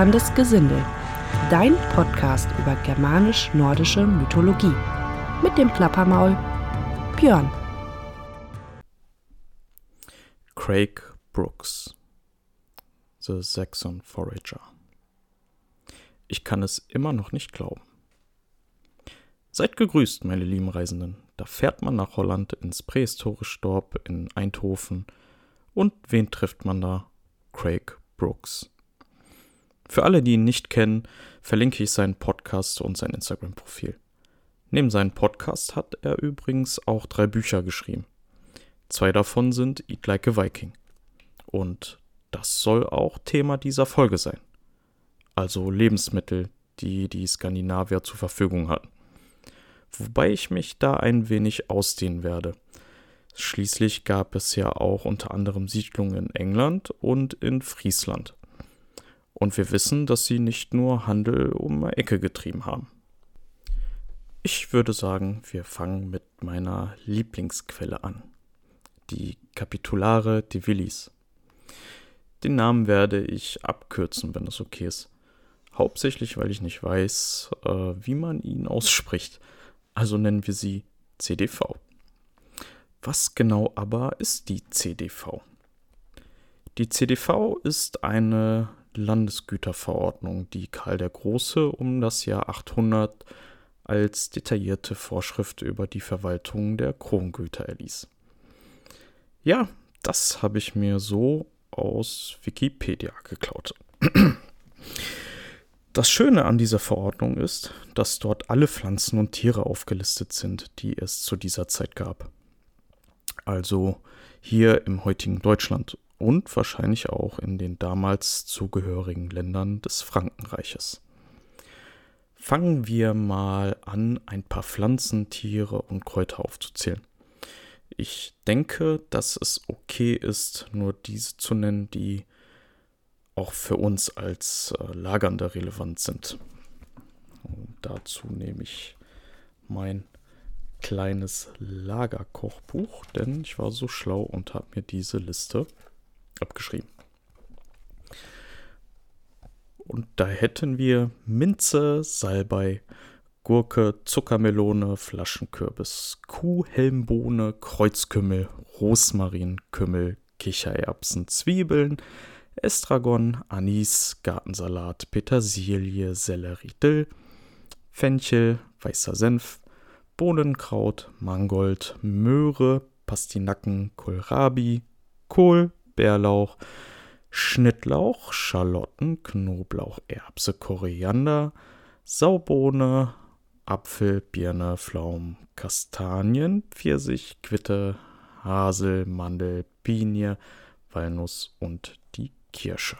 Plapperndes Gesindel, dein Podcast über germanisch-nordische Mythologie. Mit dem Plappermaul Björn. Craig Brooks, The Saxon Forager. Ich kann es immer noch nicht glauben. Seid gegrüßt, meine lieben Reisenden. Da fährt man nach Holland ins prähistorische Dorf in Eindhoven. Und wen trifft man da? Craig Brooks. Für alle, die ihn nicht kennen, verlinke ich seinen Podcast und sein Instagram-Profil. Neben seinem Podcast hat er übrigens auch drei Bücher geschrieben. Zwei davon sind Eat Like a Viking. Und das soll auch Thema dieser Folge sein. Also Lebensmittel, die die Skandinavier zur Verfügung hatten. Wobei ich mich da ein wenig ausdehnen werde. Schließlich gab es ja auch unter anderem Siedlungen in England und in Friesland. Und wir wissen, dass sie nicht nur Handel um Ecke getrieben haben. Ich würde sagen, wir fangen mit meiner Lieblingsquelle an. Die Capitulare de Villis. Den Namen werde ich abkürzen, wenn es okay ist. Hauptsächlich, weil ich nicht weiß, äh, wie man ihn ausspricht. Also nennen wir sie CDV. Was genau aber ist die CDV? Die CDV ist eine Landesgüterverordnung, die Karl der Große um das Jahr 800 als detaillierte Vorschrift über die Verwaltung der Krongüter erließ. Ja, das habe ich mir so aus Wikipedia geklaut. Das Schöne an dieser Verordnung ist, dass dort alle Pflanzen und Tiere aufgelistet sind, die es zu dieser Zeit gab. Also hier im heutigen Deutschland und wahrscheinlich auch in den damals zugehörigen Ländern des Frankenreiches. Fangen wir mal an, ein paar Pflanzen, Tiere und Kräuter aufzuzählen. Ich denke, dass es okay ist, nur diese zu nennen, die auch für uns als äh, Lagernde relevant sind. Und dazu nehme ich mein kleines Lagerkochbuch, denn ich war so schlau und habe mir diese Liste abgeschrieben. Und da hätten wir Minze, Salbei, Gurke, Zuckermelone, Flaschenkürbis, Kuhhelmbohne, Kreuzkümmel, Rosmarin, Kümmel, Kichererbsen, Zwiebeln, Estragon, Anis, Gartensalat, Petersilie, Sellerie, Dill, Fenchel, weißer Senf, Bohnenkraut, Mangold, Möhre, Pastinaken, Kohlrabi, Kohl, Bärlauch, Schnittlauch, Schalotten, Knoblauch, Erbse, Koriander, Saubohne, Apfel, Birne, Pflaumen, Kastanien, Pfirsich, Quitte, Hasel, Mandel, Pinie, Walnuss und die Kirsche.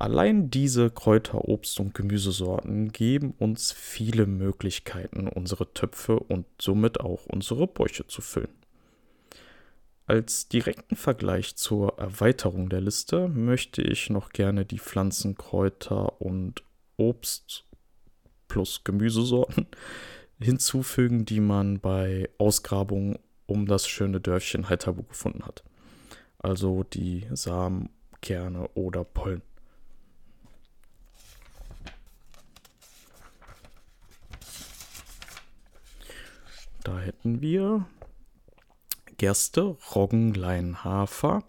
Allein diese Kräuter, Obst und Gemüsesorten geben uns viele Möglichkeiten, unsere Töpfe und somit auch unsere Bäuche zu füllen. Als direkten Vergleich zur Erweiterung der Liste möchte ich noch gerne die Pflanzen, Kräuter und Obst plus Gemüsesorten hinzufügen, die man bei Ausgrabungen um das schöne Dörfchen Heiterbu gefunden hat. Also die Samen, Kerne oder Pollen. Da hätten wir Gerste, Roggen, Lein, Hafer,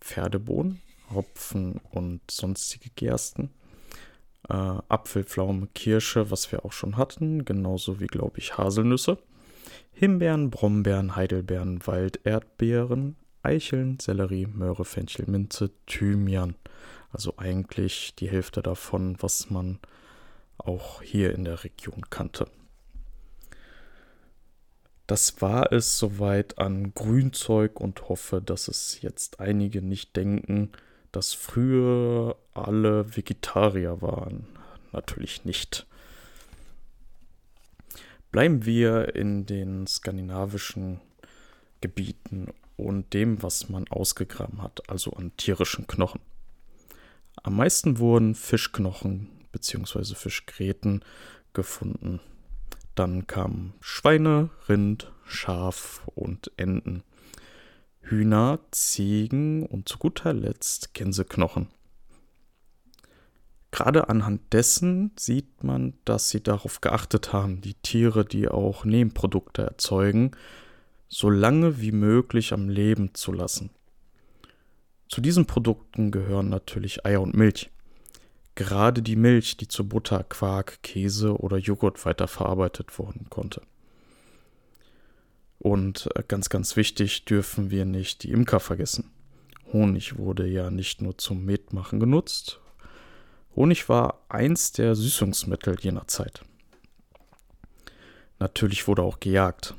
Pferdebohnen, Hopfen und sonstige Gersten. Äh, Apfel, Pflaume, Kirsche, was wir auch schon hatten, genauso wie, glaube ich, Haselnüsse. Himbeeren, Brombeeren, Heidelbeeren, Walderdbeeren, Eicheln, Sellerie, Möhre, Fenchel, Minze, Thymian. Also eigentlich die Hälfte davon, was man auch hier in der Region kannte. Das war es soweit an Grünzeug und hoffe, dass es jetzt einige nicht denken, dass früher alle Vegetarier waren. Natürlich nicht. Bleiben wir in den skandinavischen Gebieten und dem, was man ausgegraben hat, also an tierischen Knochen. Am meisten wurden Fischknochen bzw. Fischgräten gefunden. Dann kamen Schweine, Rind, Schaf und Enten. Hühner, Ziegen und zu guter Letzt Gänseknochen. Gerade anhand dessen sieht man, dass sie darauf geachtet haben, die Tiere, die auch Nebenprodukte erzeugen, so lange wie möglich am Leben zu lassen. Zu diesen Produkten gehören natürlich Eier und Milch. Gerade die Milch, die zu Butter, Quark, Käse oder Joghurt weiterverarbeitet worden konnte. Und äh, ganz, ganz wichtig dürfen wir nicht die Imker vergessen. Honig wurde ja nicht nur zum Metmachen genutzt. Honig war eins der Süßungsmittel jener Zeit. Natürlich wurde auch gejagt.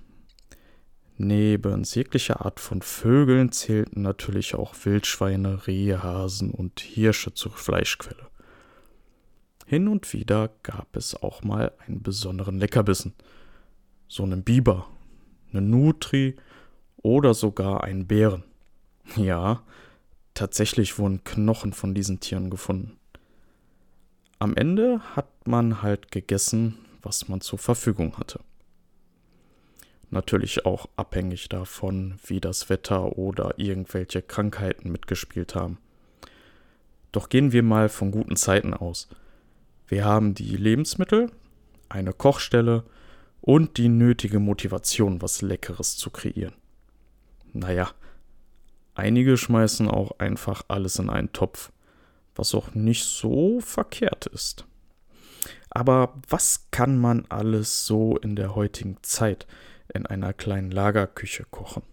Neben jeglicher Art von Vögeln zählten natürlich auch Wildschweine, Rehe, Hasen und Hirsche zur Fleischquelle. Hin und wieder gab es auch mal einen besonderen Leckerbissen. So einen Biber, eine Nutri oder sogar einen Bären. Ja, tatsächlich wurden Knochen von diesen Tieren gefunden. Am Ende hat man halt gegessen, was man zur Verfügung hatte. Natürlich auch abhängig davon, wie das Wetter oder irgendwelche Krankheiten mitgespielt haben. Doch gehen wir mal von guten Zeiten aus. Wir haben die Lebensmittel, eine Kochstelle und die nötige Motivation, was Leckeres zu kreieren. Naja, einige schmeißen auch einfach alles in einen Topf, was auch nicht so verkehrt ist. Aber was kann man alles so in der heutigen Zeit in einer kleinen Lagerküche kochen,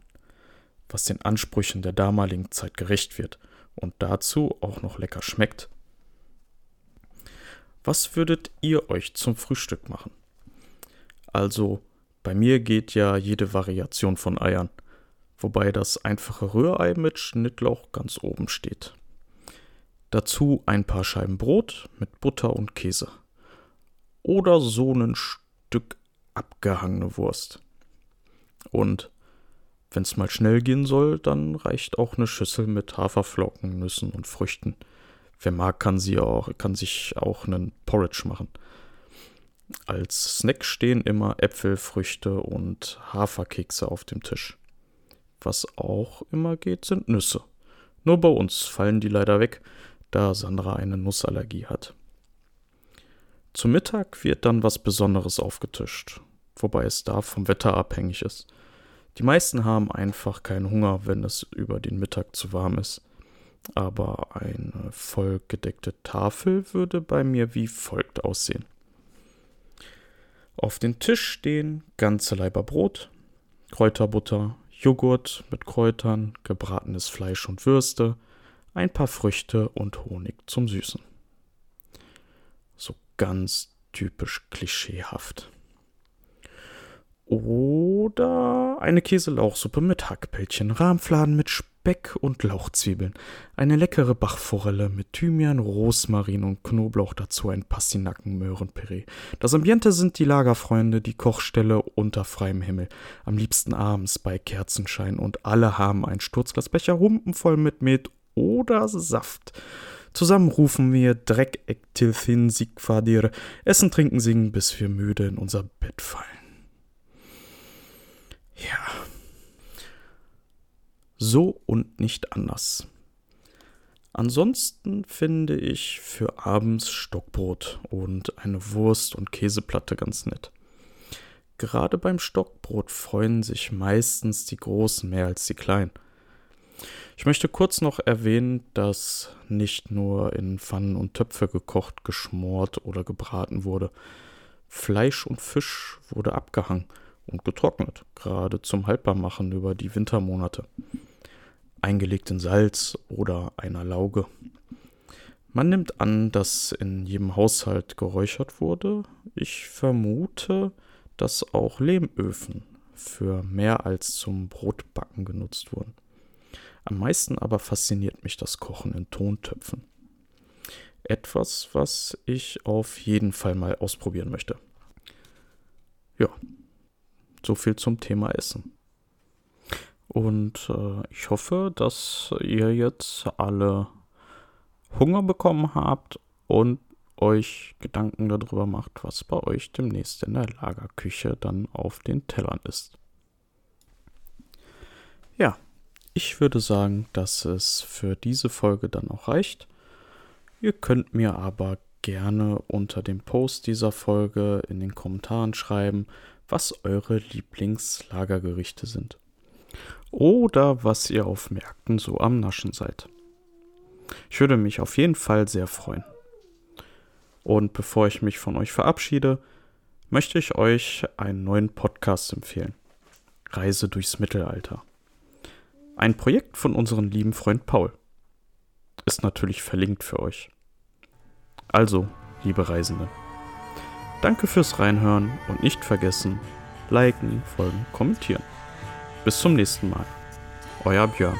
was den Ansprüchen der damaligen Zeit gerecht wird und dazu auch noch lecker schmeckt. Was würdet ihr euch zum Frühstück machen? Also, bei mir geht ja jede Variation von Eiern, wobei das einfache Rührei mit Schnittlauch ganz oben steht. Dazu ein paar Scheiben Brot mit Butter und Käse. Oder so ein Stück abgehangene Wurst. Und wenn es mal schnell gehen soll, dann reicht auch eine Schüssel mit Haferflocken, Nüssen und Früchten. Wer mag, kann, sie auch, kann sich auch einen Porridge machen. Als Snack stehen immer Äpfel, Früchte und Haferkekse auf dem Tisch. Was auch immer geht, sind Nüsse. Nur bei uns fallen die leider weg, da Sandra eine Nussallergie hat. Zum Mittag wird dann was Besonderes aufgetischt, wobei es da vom Wetter abhängig ist. Die meisten haben einfach keinen Hunger, wenn es über den Mittag zu warm ist. Aber eine vollgedeckte Tafel würde bei mir wie folgt aussehen. Auf dem Tisch stehen ganze Leiber Brot, Kräuterbutter, Joghurt mit Kräutern, gebratenes Fleisch und Würste, ein paar Früchte und Honig zum Süßen. So ganz typisch klischeehaft. Oder eine Käselauchsuppe mit Hackbällchen, Rahmfladen mit Speck und Lauchzwiebeln, eine leckere Bachforelle mit Thymian, Rosmarin und Knoblauch, dazu ein Pastinaken-Möhrenpüree. Das Ambiente sind die Lagerfreunde, die Kochstelle unter freiem Himmel, am liebsten abends bei Kerzenschein und alle haben ein Sturzglasbecher humpenvoll mit Met oder Saft. Zusammen rufen wir Dreck, Ektilfin, Sigfadir, essen, trinken, singen, bis wir müde in unser Bett fallen. Ja. So und nicht anders. Ansonsten finde ich für abends Stockbrot und eine Wurst und Käseplatte ganz nett. Gerade beim Stockbrot freuen sich meistens die Großen mehr als die Kleinen. Ich möchte kurz noch erwähnen, dass nicht nur in Pfannen und Töpfe gekocht, geschmort oder gebraten wurde. Fleisch und Fisch wurde abgehangen und getrocknet, gerade zum Haltbarmachen über die Wintermonate. Eingelegt in Salz oder einer Lauge. Man nimmt an, dass in jedem Haushalt geräuchert wurde. Ich vermute, dass auch Lehmöfen für mehr als zum Brotbacken genutzt wurden. Am meisten aber fasziniert mich das Kochen in Tontöpfen. Etwas, was ich auf jeden Fall mal ausprobieren möchte. Ja, so viel zum Thema Essen. Und äh, ich hoffe, dass ihr jetzt alle Hunger bekommen habt und euch Gedanken darüber macht, was bei euch demnächst in der Lagerküche dann auf den Tellern ist. Ja, ich würde sagen, dass es für diese Folge dann auch reicht. Ihr könnt mir aber gerne unter dem Post dieser Folge in den Kommentaren schreiben, was eure Lieblingslagergerichte sind. Oder was ihr auf Märkten so am Naschen seid. Ich würde mich auf jeden Fall sehr freuen. Und bevor ich mich von euch verabschiede, möchte ich euch einen neuen Podcast empfehlen. Reise durchs Mittelalter. Ein Projekt von unserem lieben Freund Paul. Ist natürlich verlinkt für euch. Also, liebe Reisende, danke fürs Reinhören und nicht vergessen, liken, folgen, kommentieren. Bis zum nächsten Mal. Euer Björn.